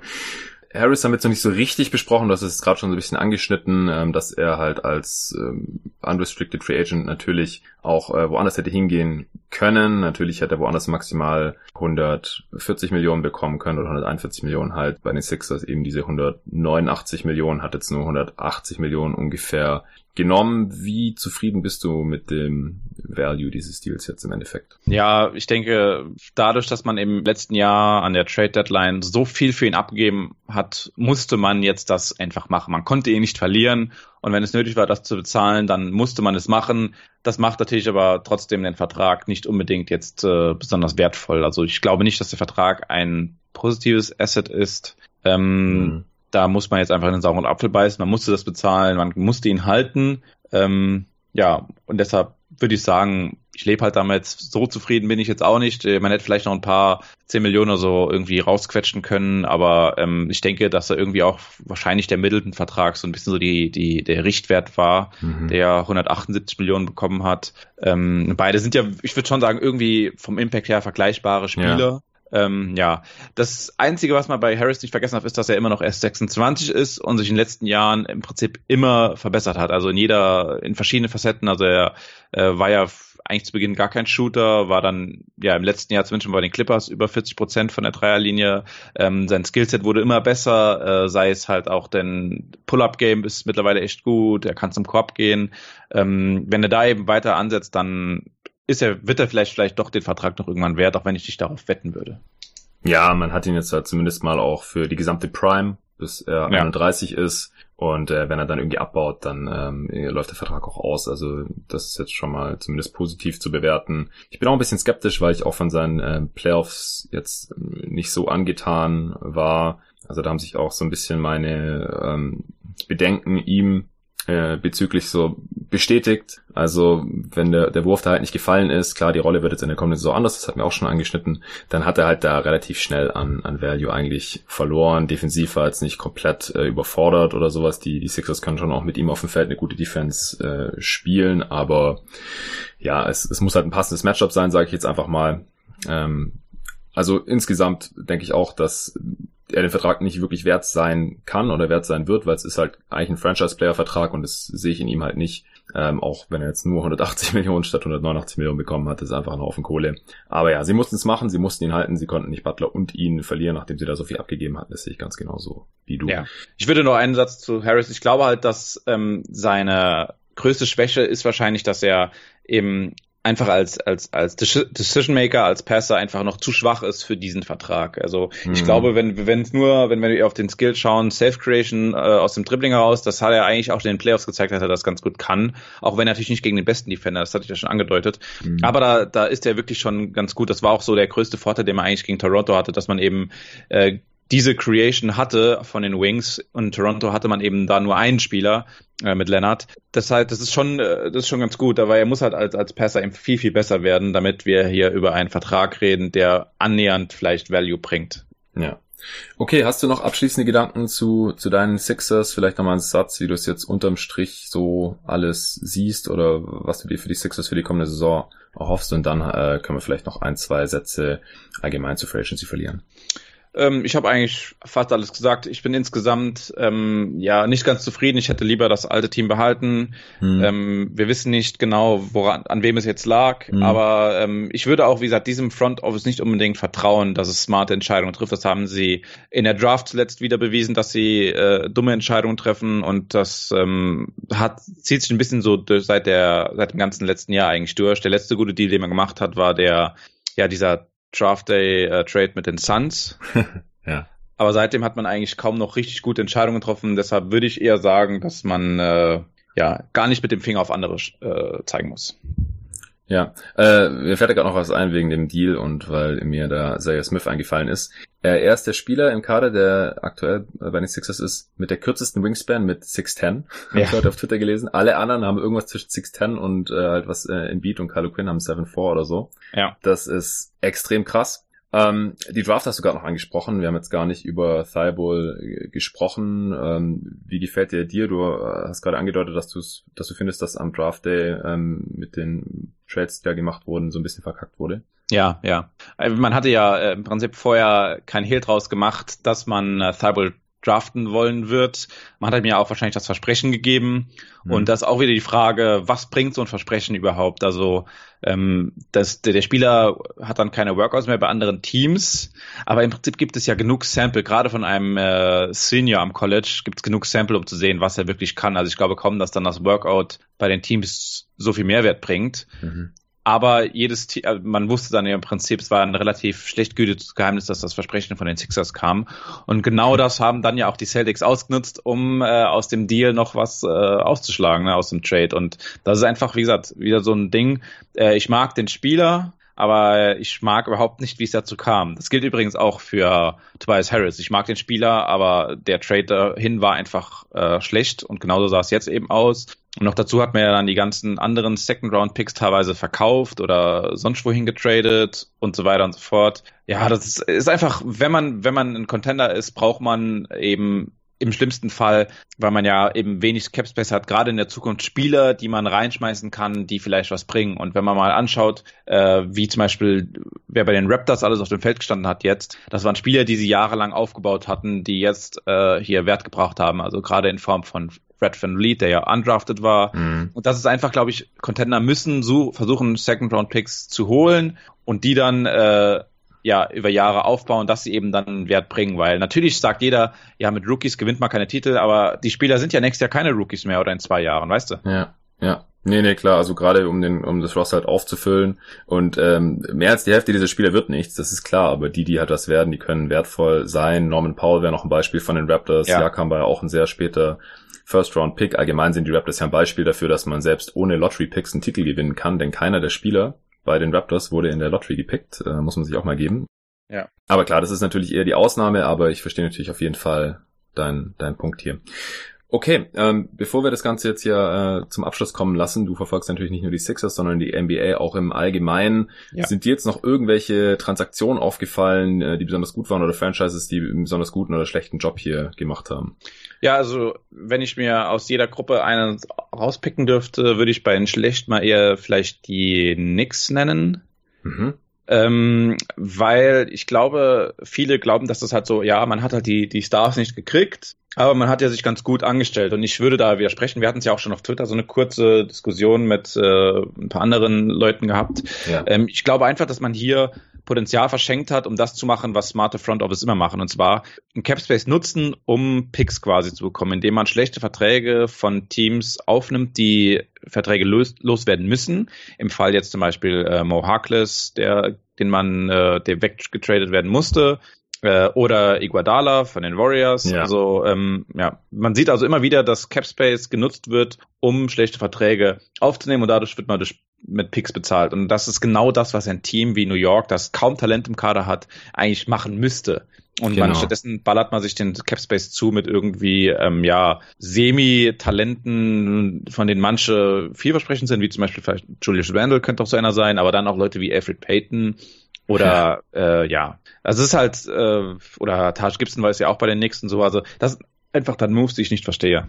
Harris haben wir jetzt noch nicht so richtig besprochen, das ist gerade schon so ein bisschen angeschnitten, ähm, dass er halt als ähm, unrestricted free agent natürlich auch äh, woanders hätte hingehen können. Natürlich hätte er woanders maximal 140 Millionen bekommen können oder 141 Millionen halt bei den Sixers eben diese 189 Millionen hat jetzt nur 180 Millionen ungefähr genommen. Wie zufrieden bist du mit dem Value dieses Deals jetzt im Endeffekt? Ja, ich denke, dadurch, dass man im letzten Jahr an der Trade Deadline so viel für ihn abgegeben hat, musste man jetzt das einfach machen. Man konnte ihn nicht verlieren Und wenn es nötig war, das zu bezahlen, dann musste man es machen. Das macht natürlich aber trotzdem den Vertrag nicht unbedingt jetzt äh, besonders wertvoll. Also ich glaube nicht, dass der Vertrag ein positives Asset ist. Ähm, mhm. Da muss man jetzt einfach in den sauren Apfel beißen. Man musste das bezahlen, man musste ihn halten. Ähm, ja, und deshalb würde ich sagen, ich lebe halt damit, so zufrieden bin ich jetzt auch nicht. Man hätte vielleicht noch ein paar 10 Millionen oder so irgendwie rausquetschen können, aber ähm, ich denke, dass er irgendwie auch wahrscheinlich der Middleton-Vertrag so ein bisschen so die, die, der Richtwert war, mhm. der 178 Millionen bekommen hat. Ähm, beide sind ja, ich würde schon sagen, irgendwie vom Impact her vergleichbare Spieler. Ja. Ähm, ja, das Einzige, was man bei Harris nicht vergessen hat, ist, dass er immer noch erst 26 ist und sich in den letzten Jahren im Prinzip immer verbessert hat. Also in jeder, in verschiedenen Facetten. Also er äh, war ja eigentlich zu Beginn gar kein Shooter, war dann ja im letzten Jahr zumindest bei den Clippers über 40 Prozent von der Dreierlinie. Ähm, sein Skillset wurde immer besser, äh, sei es halt auch denn Pull-up-Game ist mittlerweile echt gut, er kann zum Korb gehen. Ähm, wenn er da eben weiter ansetzt, dann ist er, wird er vielleicht, vielleicht doch den Vertrag noch irgendwann wert, auch wenn ich dich darauf wetten würde. Ja, man hat ihn jetzt halt zumindest mal auch für die gesamte Prime, bis er ja. 31 ist. Und äh, wenn er dann irgendwie abbaut, dann ähm, läuft der Vertrag auch aus. Also das ist jetzt schon mal zumindest positiv zu bewerten. Ich bin auch ein bisschen skeptisch, weil ich auch von seinen äh, Playoffs jetzt nicht so angetan war. Also da haben sich auch so ein bisschen meine ähm, Bedenken ihm äh, bezüglich so bestätigt. Also wenn der, der Wurf da halt nicht gefallen ist, klar, die Rolle wird jetzt in der kommenden Saison anders, das hat mir auch schon angeschnitten, dann hat er halt da relativ schnell an, an Value eigentlich verloren. Defensiv war jetzt nicht komplett äh, überfordert oder sowas. Die, die Sixers können schon auch mit ihm auf dem Feld eine gute Defense äh, spielen, aber ja, es, es muss halt ein passendes Matchup sein, sage ich jetzt einfach mal. Ähm, also insgesamt denke ich auch, dass er den Vertrag nicht wirklich wert sein kann oder wert sein wird, weil es ist halt eigentlich ein Franchise-Player-Vertrag und das sehe ich in ihm halt nicht. Ähm, auch wenn er jetzt nur 180 (laughs) Millionen statt 189 Millionen bekommen hat, ist einfach ein Haufen Kohle. Aber ja, sie mussten es machen, sie mussten ihn halten, sie konnten nicht Butler und ihn verlieren, nachdem sie da so viel abgegeben hatten. Das sehe ich ganz genauso wie du. Ja. Ich würde noch einen Satz zu Harris. Ich glaube halt, dass ähm, seine größte Schwäche ist wahrscheinlich, dass er eben einfach als, als, als Decision Maker, als Passer einfach noch zu schwach ist für diesen Vertrag. Also mhm. ich glaube, wenn wenn es nur, wenn wir auf den Skill schauen, Safe Creation äh, aus dem Dribbling heraus, das hat er eigentlich auch in den Playoffs gezeigt, dass er das ganz gut kann. Auch wenn er natürlich nicht gegen den besten Defender, das hatte ich ja schon angedeutet. Mhm. Aber da, da ist er wirklich schon ganz gut. Das war auch so der größte Vorteil, den man eigentlich gegen Toronto hatte, dass man eben äh, diese Creation hatte von den Wings und Toronto hatte man eben da nur einen Spieler äh, mit Leonard. Das heißt, das ist schon, äh, das ist schon ganz gut, aber er muss halt als, als Passer eben viel, viel besser werden, damit wir hier über einen Vertrag reden, der annähernd vielleicht Value bringt. Ja. Okay, hast du noch abschließende Gedanken zu, zu deinen Sixers? Vielleicht nochmal einen Satz, wie du es jetzt unterm Strich so alles siehst oder was du dir für die Sixers für die kommende Saison erhoffst und dann äh, können wir vielleicht noch ein, zwei Sätze allgemein zu Free Agency verlieren. Ähm, ich habe eigentlich fast alles gesagt. Ich bin insgesamt ähm, ja nicht ganz zufrieden. Ich hätte lieber das alte Team behalten. Hm. Ähm, wir wissen nicht genau, woran, an wem es jetzt lag. Hm. Aber ähm, ich würde auch, wie gesagt, diesem Front Office nicht unbedingt vertrauen, dass es smarte Entscheidungen trifft. Das haben sie in der Draft zuletzt wieder bewiesen, dass sie äh, dumme Entscheidungen treffen und das ähm, hat zieht sich ein bisschen so seit der seit dem ganzen letzten Jahr eigentlich durch. Der letzte gute Deal, den man gemacht hat, war der ja dieser Draft Day äh, Trade mit den Suns. (laughs) ja. Aber seitdem hat man eigentlich kaum noch richtig gute Entscheidungen getroffen. Deshalb würde ich eher sagen, dass man äh, ja gar nicht mit dem Finger auf andere äh, zeigen muss. Ja, äh, mir fällt gerade noch was ein wegen dem Deal und weil mir da Zaire Smith eingefallen ist. Äh, er ist der Spieler im Kader, der aktuell bei den Sixers ist, mit der kürzesten Wingspan mit 6'10. (laughs) Habe ich heute auf Twitter gelesen. Alle anderen haben irgendwas zwischen 6'10 und äh, halt was äh, in Beat und Carlo Quinn haben 7'4 oder so. Ja. Das ist extrem krass. Ähm, die Draft hast du gerade noch angesprochen. Wir haben jetzt gar nicht über Thibault äh, gesprochen. Ähm, wie gefällt dir dir? Du äh, hast gerade angedeutet, dass, du's, dass du findest, dass am Draft Day ähm, mit den Trades, die da gemacht wurden, so ein bisschen verkackt wurde. Ja, ja. Äh, man hatte ja im Prinzip vorher kein Hehl draus gemacht, dass man Thibault draften wollen wird. Man hat mir auch wahrscheinlich das Versprechen gegeben. Mhm. Und das ist auch wieder die Frage, was bringt so ein Versprechen überhaupt? Also ähm, das, der, der Spieler hat dann keine Workouts mehr bei anderen Teams, aber im Prinzip gibt es ja genug Sample, gerade von einem äh, Senior am College gibt es genug Sample, um zu sehen, was er wirklich kann. Also ich glaube kaum, dass dann das Workout bei den Teams so viel Mehrwert bringt. Mhm. Aber jedes Team, also man wusste dann im Prinzip, es war ein relativ schlecht gehütetes Geheimnis, dass das Versprechen von den Sixers kam. Und genau das haben dann ja auch die Celtics ausgenutzt, um äh, aus dem Deal noch was äh, auszuschlagen, ne, aus dem Trade. Und das ist einfach, wie gesagt, wieder so ein Ding. Äh, ich mag den Spieler, aber ich mag überhaupt nicht, wie es dazu kam. Das gilt übrigens auch für Tobias Harris. Ich mag den Spieler, aber der Trade dahin war einfach äh, schlecht und genauso sah es jetzt eben aus. Und noch dazu hat man ja dann die ganzen anderen Second-Round-Picks teilweise verkauft oder sonst wohin getradet und so weiter und so fort. Ja, das ist, einfach, wenn man, wenn man ein Contender ist, braucht man eben im schlimmsten Fall, weil man ja eben wenig Capspace hat, gerade in der Zukunft Spieler, die man reinschmeißen kann, die vielleicht was bringen. Und wenn man mal anschaut, äh, wie zum Beispiel, wer bei den Raptors alles auf dem Feld gestanden hat jetzt, das waren Spieler, die sie jahrelang aufgebaut hatten, die jetzt äh, hier Wert gebracht haben. Also gerade in Form von Fred Van Lead, der ja undrafted war. Mhm. Und das ist einfach, glaube ich, Contender müssen so versuchen, Second-Round-Picks zu holen und die dann äh, ja über Jahre aufbauen, dass sie eben dann Wert bringen, weil natürlich sagt jeder, ja, mit Rookies gewinnt man keine Titel, aber die Spieler sind ja nächstes Jahr keine Rookies mehr oder in zwei Jahren, weißt du? Ja, ja. Nee, nee, klar, also gerade um den, um das Roster halt aufzufüllen und ähm, mehr als die Hälfte dieser Spieler wird nichts, das ist klar, aber die, die halt das werden, die können wertvoll sein. Norman Powell wäre noch ein Beispiel von den Raptors, ja. Jakam war ja auch ein sehr später First-Round-Pick. Allgemein sind die Raptors ja ein Beispiel dafür, dass man selbst ohne Lottery-Picks einen Titel gewinnen kann, denn keiner der Spieler bei den Raptors wurde in der Lottery gepickt, äh, muss man sich auch mal geben. Ja. Aber klar, das ist natürlich eher die Ausnahme, aber ich verstehe natürlich auf jeden Fall deinen dein Punkt hier. Okay, ähm, bevor wir das Ganze jetzt hier äh, zum Abschluss kommen lassen, du verfolgst natürlich nicht nur die Sixers, sondern die NBA auch im Allgemeinen. Ja. Sind dir jetzt noch irgendwelche Transaktionen aufgefallen, äh, die besonders gut waren oder Franchises, die einen besonders guten oder schlechten Job hier gemacht haben? Ja, also wenn ich mir aus jeder Gruppe einen rauspicken dürfte, würde ich bei den schlecht mal eher vielleicht die Knicks nennen. Mhm. Ähm, weil ich glaube, viele glauben, dass das halt so, ja, man hat halt die, die Stars nicht gekriegt, aber man hat ja sich ganz gut angestellt und ich würde da widersprechen. Wir hatten es ja auch schon auf Twitter so eine kurze Diskussion mit äh, ein paar anderen Leuten gehabt. Ja. Ähm, ich glaube einfach, dass man hier Potenzial verschenkt hat, um das zu machen, was smarte Front Office immer machen. Und zwar ein Capspace nutzen, um Picks quasi zu bekommen, indem man schlechte Verträge von Teams aufnimmt, die Verträge los, loswerden müssen. Im Fall jetzt zum Beispiel äh, Mo Harkless, der, den man, äh, der weggetradet werden musste äh, oder Iguadala von den Warriors. Ja. Also ähm, ja, man sieht also immer wieder, dass Capspace genutzt wird, um schlechte Verträge aufzunehmen und dadurch wird man durch mit Picks bezahlt. Und das ist genau das, was ein Team wie New York, das kaum Talent im Kader hat, eigentlich machen müsste. Und genau. man, stattdessen ballert man sich den Capspace zu mit irgendwie, ähm, ja, Semi-Talenten, von denen manche vielversprechend sind, wie zum Beispiel vielleicht Julius Randle könnte auch so einer sein, aber dann auch Leute wie Alfred Payton oder, äh, ja. Also es ist halt, äh, oder Taj Gibson war es ja auch bei den nächsten so, also das sind einfach dann Moves, die ich nicht verstehe.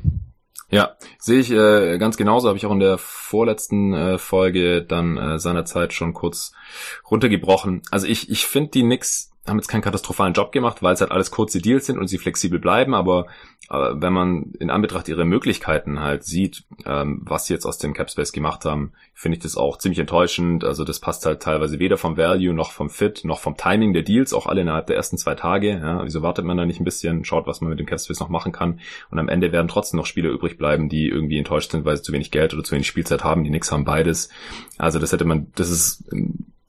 Ja, sehe ich äh, ganz genauso. Habe ich auch in der vorletzten äh, Folge dann äh, seinerzeit schon kurz runtergebrochen. Also ich, ich finde die Knicks haben jetzt keinen katastrophalen Job gemacht, weil es halt alles kurze Deals sind und sie flexibel bleiben, aber äh, wenn man in Anbetracht ihrer Möglichkeiten halt sieht, ähm, was sie jetzt aus dem Capspace gemacht haben, finde ich das auch ziemlich enttäuschend. Also das passt halt teilweise weder vom Value noch vom Fit noch vom Timing der Deals, auch alle innerhalb der ersten zwei Tage. Ja, wieso wartet man da nicht ein bisschen, schaut, was man mit dem Capspace noch machen kann und am Ende werden trotzdem noch Spieler übrig bleiben, die irgendwie enttäuscht sind, weil sie zu wenig Geld oder zu wenig Spielzeit haben. Die Knicks haben beides. Also das hätte man, das ist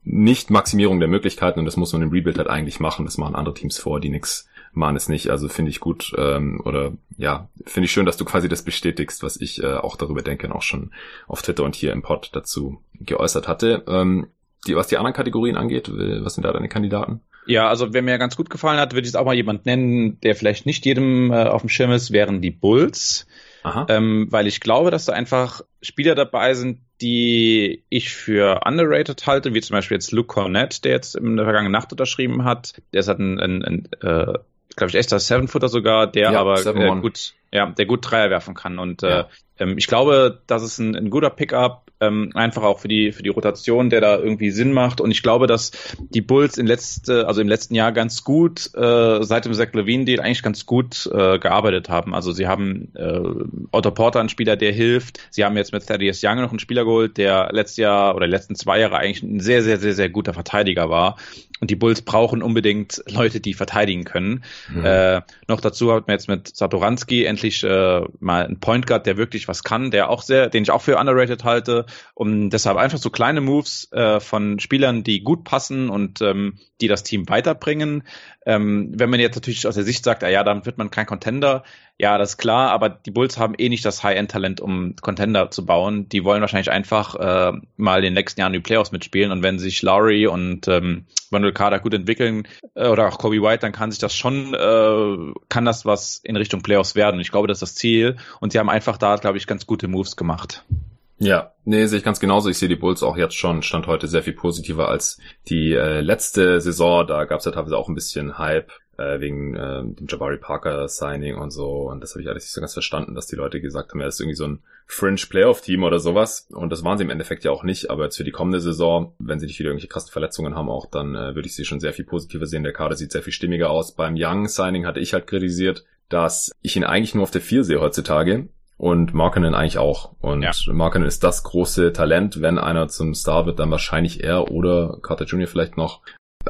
nicht Maximierung der Möglichkeiten und das muss man im Rebuild halt eigentlich machen. Das machen andere Teams vor, die nix machen es nicht. Also finde ich gut ähm, oder ja, finde ich schön, dass du quasi das bestätigst, was ich äh, auch darüber denke und auch schon auf Twitter und hier im Pod dazu geäußert hatte. Ähm, die, was die anderen Kategorien angeht, was sind da deine Kandidaten? Ja, also wer mir ganz gut gefallen hat, würde ich jetzt auch mal jemand nennen, der vielleicht nicht jedem äh, auf dem Schirm ist, wären die Bulls. Ähm, weil ich glaube, dass da einfach Spieler dabei sind, die ich für underrated halte, wie zum Beispiel jetzt Luke Cornett, der jetzt in der vergangenen Nacht unterschrieben hat. Der ist halt ein, ein, ein äh, glaube ich, echter Seven-Footer sogar, der ja, aber äh, gut, ja, der gut Dreier werfen kann. Und ja. äh, ich glaube, das ist ein, ein guter Pickup, ähm, einfach auch für die für die Rotation, der da irgendwie Sinn macht. Und ich glaube, dass die Bulls in letzte, also im letzten Jahr ganz gut äh, seit dem Zach Levine Deal eigentlich ganz gut äh, gearbeitet haben. Also sie haben äh, Otto Porter einen Spieler, der hilft. Sie haben jetzt mit Thaddeus Young noch einen Spieler geholt, der letztes Jahr oder letzten zwei Jahre eigentlich ein sehr sehr sehr sehr guter Verteidiger war. Und die Bulls brauchen unbedingt Leute, die verteidigen können. Mhm. Äh, noch dazu hat man jetzt mit Satoranski endlich äh, mal einen Point Guard, der wirklich was kann, der auch sehr, den ich auch für underrated halte. Und deshalb einfach so kleine Moves äh, von Spielern, die gut passen und ähm, die das Team weiterbringen. Ähm, wenn man jetzt natürlich aus der Sicht sagt, ah ja, dann wird man kein Contender, ja, das ist klar, aber die Bulls haben eh nicht das High-End-Talent, um Contender zu bauen. Die wollen wahrscheinlich einfach äh, mal in den nächsten Jahren die Playoffs mitspielen und wenn sich Lowry und ähm, Wendell Carter gut entwickeln äh, oder auch Kobe White, dann kann sich das schon, äh, kann das was in Richtung Playoffs werden. Ich glaube, das ist das Ziel. Und sie haben einfach da, glaube ich, ganz gute Moves gemacht. Ja, nee, sehe ich ganz genauso. Ich sehe die Bulls auch jetzt schon, stand heute sehr viel positiver als die äh, letzte Saison. Da gab es ja teilweise auch ein bisschen Hype äh, wegen äh, dem Jabari Parker Signing und so. Und das habe ich alles nicht so ganz verstanden, dass die Leute gesagt haben, er ist irgendwie so ein Fringe Playoff Team oder sowas. Und das waren sie im Endeffekt ja auch nicht. Aber jetzt für die kommende Saison, wenn sie nicht wieder irgendwelche krassen Verletzungen haben, auch dann äh, würde ich sie schon sehr viel positiver sehen. Der Kader sieht sehr viel stimmiger aus. Beim Young Signing hatte ich halt kritisiert, dass ich ihn eigentlich nur auf der 4 sehe heutzutage und Markinen eigentlich auch. Und ja. Markinen ist das große Talent. Wenn einer zum Star wird, dann wahrscheinlich er oder Carter Jr. vielleicht noch.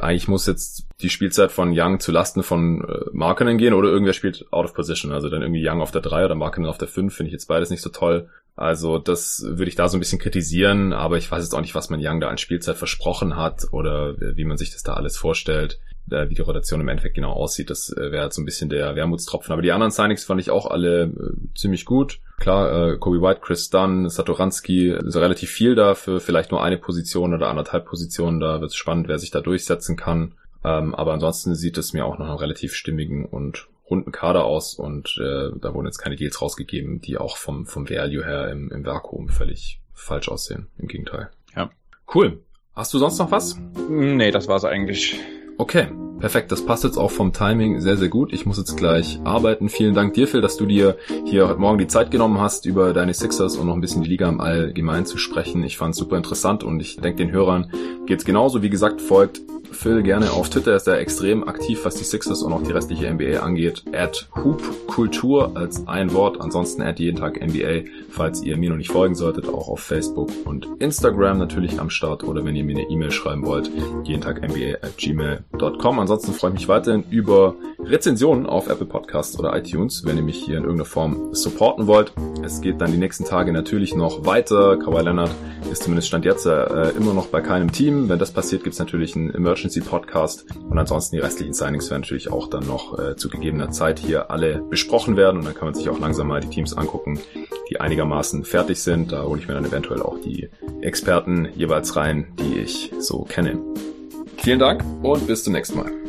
Eigentlich muss jetzt die Spielzeit von Young zu Lasten von äh, Markinen gehen oder irgendwer spielt out of position. Also dann irgendwie Young auf der 3 oder Markinen auf der 5 finde ich jetzt beides nicht so toll. Also das würde ich da so ein bisschen kritisieren, aber ich weiß jetzt auch nicht, was man Young da an Spielzeit versprochen hat oder wie man sich das da alles vorstellt wie die Rotation im Endeffekt genau aussieht. Das äh, wäre halt so ein bisschen der Wermutstropfen. Aber die anderen Signings fand ich auch alle äh, ziemlich gut. Klar, äh, Kobe White, Chris Dunn, Satoranski, ist relativ viel da für vielleicht nur eine Position oder anderthalb Positionen. Da wird es spannend, wer sich da durchsetzen kann. Ähm, aber ansonsten sieht es mir auch noch einen relativ stimmigen und runden Kader aus und äh, da wurden jetzt keine Deals rausgegeben, die auch vom, vom Value her im, im Vakuum völlig falsch aussehen. Im Gegenteil. Ja. Cool. Hast du sonst noch was? Nee, das war's eigentlich. Okay, perfekt. Das passt jetzt auch vom Timing sehr, sehr gut. Ich muss jetzt gleich arbeiten. Vielen Dank dir, Phil, dass du dir hier heute Morgen die Zeit genommen hast, über deine Sixers und noch ein bisschen die Liga im Allgemeinen zu sprechen. Ich fand es super interessant und ich denke, den Hörern geht's genauso. Wie gesagt, folgt Phil gerne auf Twitter, ist er extrem aktiv, was die Sixers und auch die restliche NBA angeht. At Hoop Kultur als ein Wort, ansonsten at jeden Tag NBA, falls ihr mir noch nicht folgen solltet, auch auf Facebook und Instagram natürlich am Start oder wenn ihr mir eine E-Mail schreiben wollt, jeden Tag NBA at gmail.com. Ansonsten freue ich mich weiterhin über Rezensionen auf Apple Podcasts oder iTunes, wenn ihr mich hier in irgendeiner Form supporten wollt. Es geht dann die nächsten Tage natürlich noch weiter. Kawhi Leonard ist zumindest Stand jetzt äh, immer noch bei keinem Team. Wenn das passiert, gibt es natürlich ein Emergency Emergency Podcast. Und ansonsten die restlichen Signings werden natürlich auch dann noch äh, zu gegebener Zeit hier alle besprochen werden. Und dann kann man sich auch langsam mal die Teams angucken, die einigermaßen fertig sind. Da hole ich mir dann eventuell auch die Experten jeweils rein, die ich so kenne. Vielen Dank und bis zum nächsten Mal.